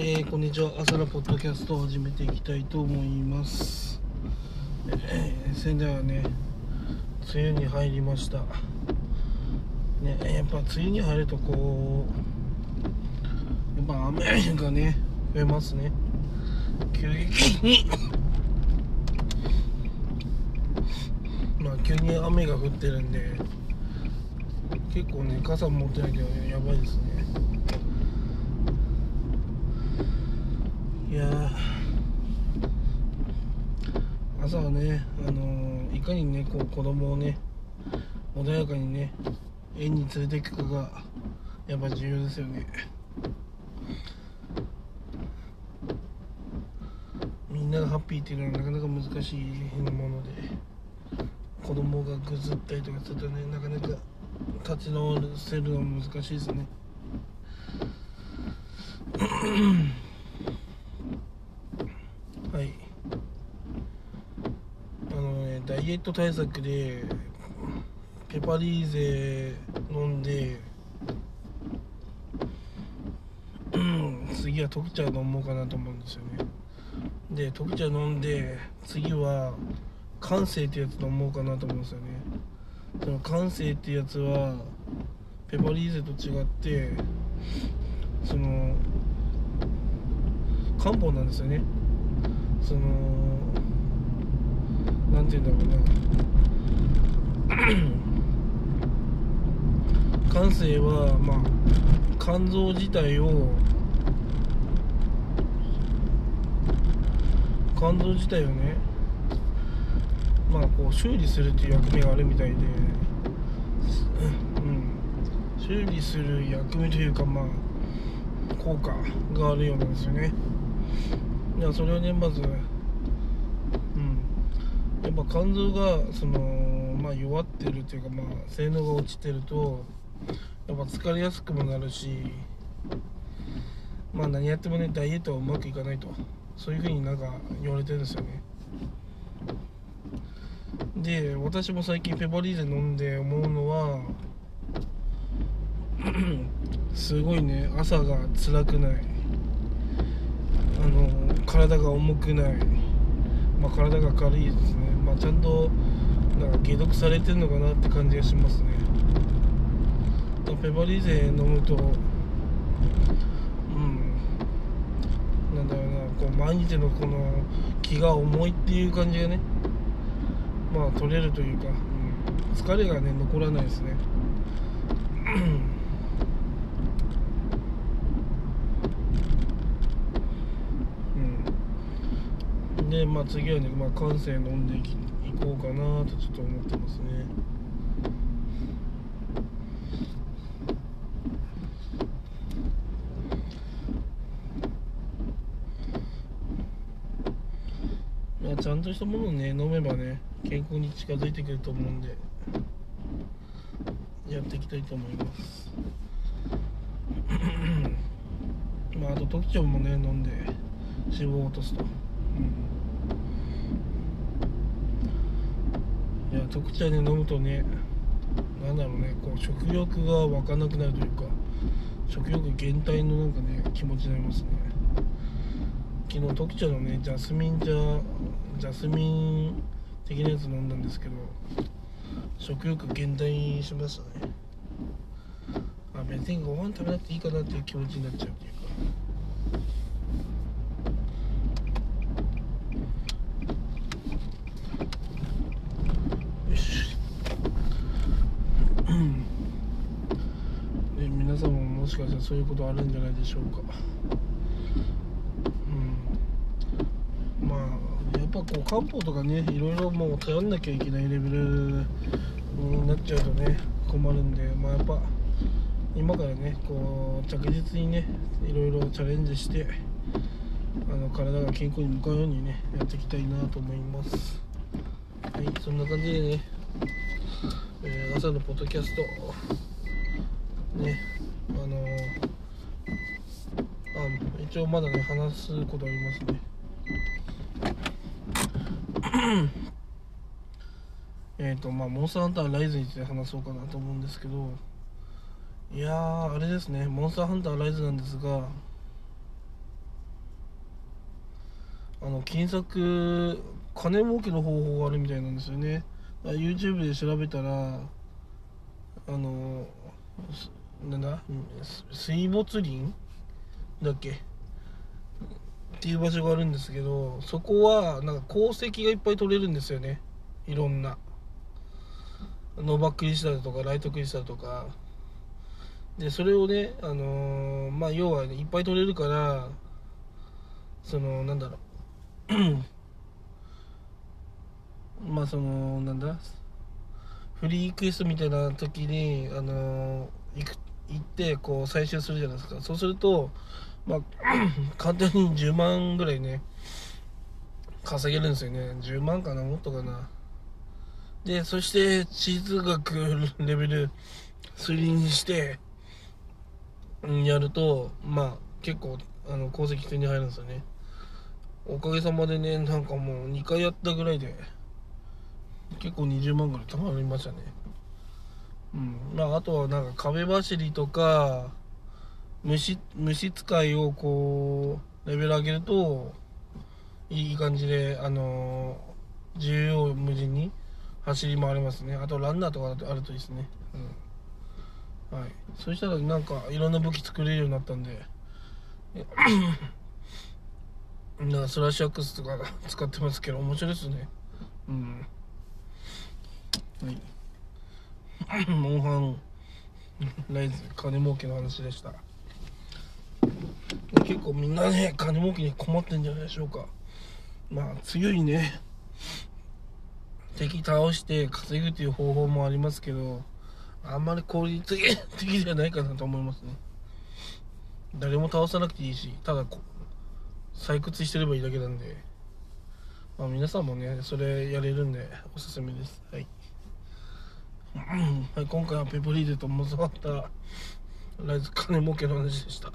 えー、こんにちは。朝のポッドキャストを始めていきたいと思います。えー、仙台はね梅雨に入りました。ねやっぱ梅雨に入るとこうやっぱ雨がね増えますね。急激に。まあ急に雨が降ってるんで結構ね傘持ってないとやばいですね。いや朝はね、あのー、いかにねこう子供をね穏やかにね園に連れていくかがやっぱ重要ですよね。みんながハッピーっていうのはなかなか難しいもので子供がぐずったりとかするとねなかなか立ち直せるのも難しいですねはいあのねダイエット対策でペパリーゼ飲んで次は特茶飲もうかなと思うんですよね。で特茶飲んで次は感性ってやつ飲もうかなと思うんですよね。その感性ってやつはペパリーゼと違ってその漢方なんですよね。そのて言うんだろうな。感性はまあ肝臓自体を肝臓自体をねまあこう修理するっていう役目があるみたいで、うん、修理する役目というかまあ効果があるようなんですよね。いやそれはねまずやっぱ肝臓がそのまあ弱ってるっていうかまあ性能が落ちてるとやっぱ疲れやすくもなるしまあ何やってもねダイエットはうまくいかないとそういうふうになんか言われてるんですよね。で私も最近ペパリーゼ飲んで思うのは すごいね朝が辛くない。あの体が重くない、まあ、体が軽いですね、ちゃんとなんか解毒されてるのかなって感じがしますね。ペパリーゼ飲むとうん。なんだろうなこう毎日のこの気が重いっていう感じがねまあ取れるというか、うん、疲れがね残らないですね。うん。で、まあ、次はね、まあ、感性飲んでいこうかなとちょっと思ってますね。まあ、ちゃんとしたものをね飲めばね健康に近づいてくると思うんでやっていきたいと思います。まああと特徴もね飲んで脂肪を落とすと、うん。いや特茶で飲むとねなんだろうねこう食欲が湧かなくなるというか食欲減退のなんかね気持ちになりますね。昨日特茶のねジャスミン茶ジャスミン的なやつ飲んだんですけど食欲減退しましたね。あ別にご飯食べなくていいかなっていう気持ちになっちゃうっていうかかしたらそういうことあるんじゃないでしょうか。うん。まあやっぱこう漢方とかねいろいろもう頼んなきゃいけないレベルになっちゃうとね困るんでまあやっぱ今からねこう着実にねいろいろチャレンジしてあの体が健康に向かうようにねやっていきたいなと思います。はいそんな感じでね、えー、朝のポッドキャストねあのあ一応まだね話すことありますねえっとまあモンスターハンターライズについて話そうかなと思うんですけどいやーあれですねモンスターハンターライズなんですがあの金策金儲けの方法があるみたいなんですよね YouTube で調べたらあのなんだ水没林だっけっていう場所があるんですけどそこはなんか鉱石がいっぱい取れるんですよね。いろんな。ノーバックリスタルとかライトクリスタルとか。でそれをねあのー、まあ要は、ね、いっぱい取れるからそのなんだろう。まあそのなんだ？フリークエストみたいな時にあのー、行く行ってこう採集するじゃないですか。そうするとまあ 簡単に10万ぐらいね稼げるんですよね。10万かなもっとかな。でそして地図学レベル3にしてやるとまあ結構あの功績手に入るんですよね。おかげさまでねなんかもう2回やったぐらいで結構20万ぐらい貯まりましたね。うんまああとはなんか壁走りとか虫虫使いをこうレベル上げるといい感じであのー、自由無尽に走り回れますね。あとランナーとかあるといいですね。うん。はい。そしたらなんかいろんな武器作れるようになったんで。なんかスラッシュアックスとか使ってますけど面白いですね。うん。はい。モンハンライズ金儲けの話でした。結構みんなね金儲けに困ってんじゃないでしょうか。まあ強いね。敵倒して稼ぐという方法もありますけどあんまり効率的ではないかなと思いますね。誰も倒さなくていいしただこ採掘してればいいだけなんで。まあ皆さんもねそれやれるんでおすすめです。はい、はい、今回はペポリーデと教わったライズ金儲けの話でした。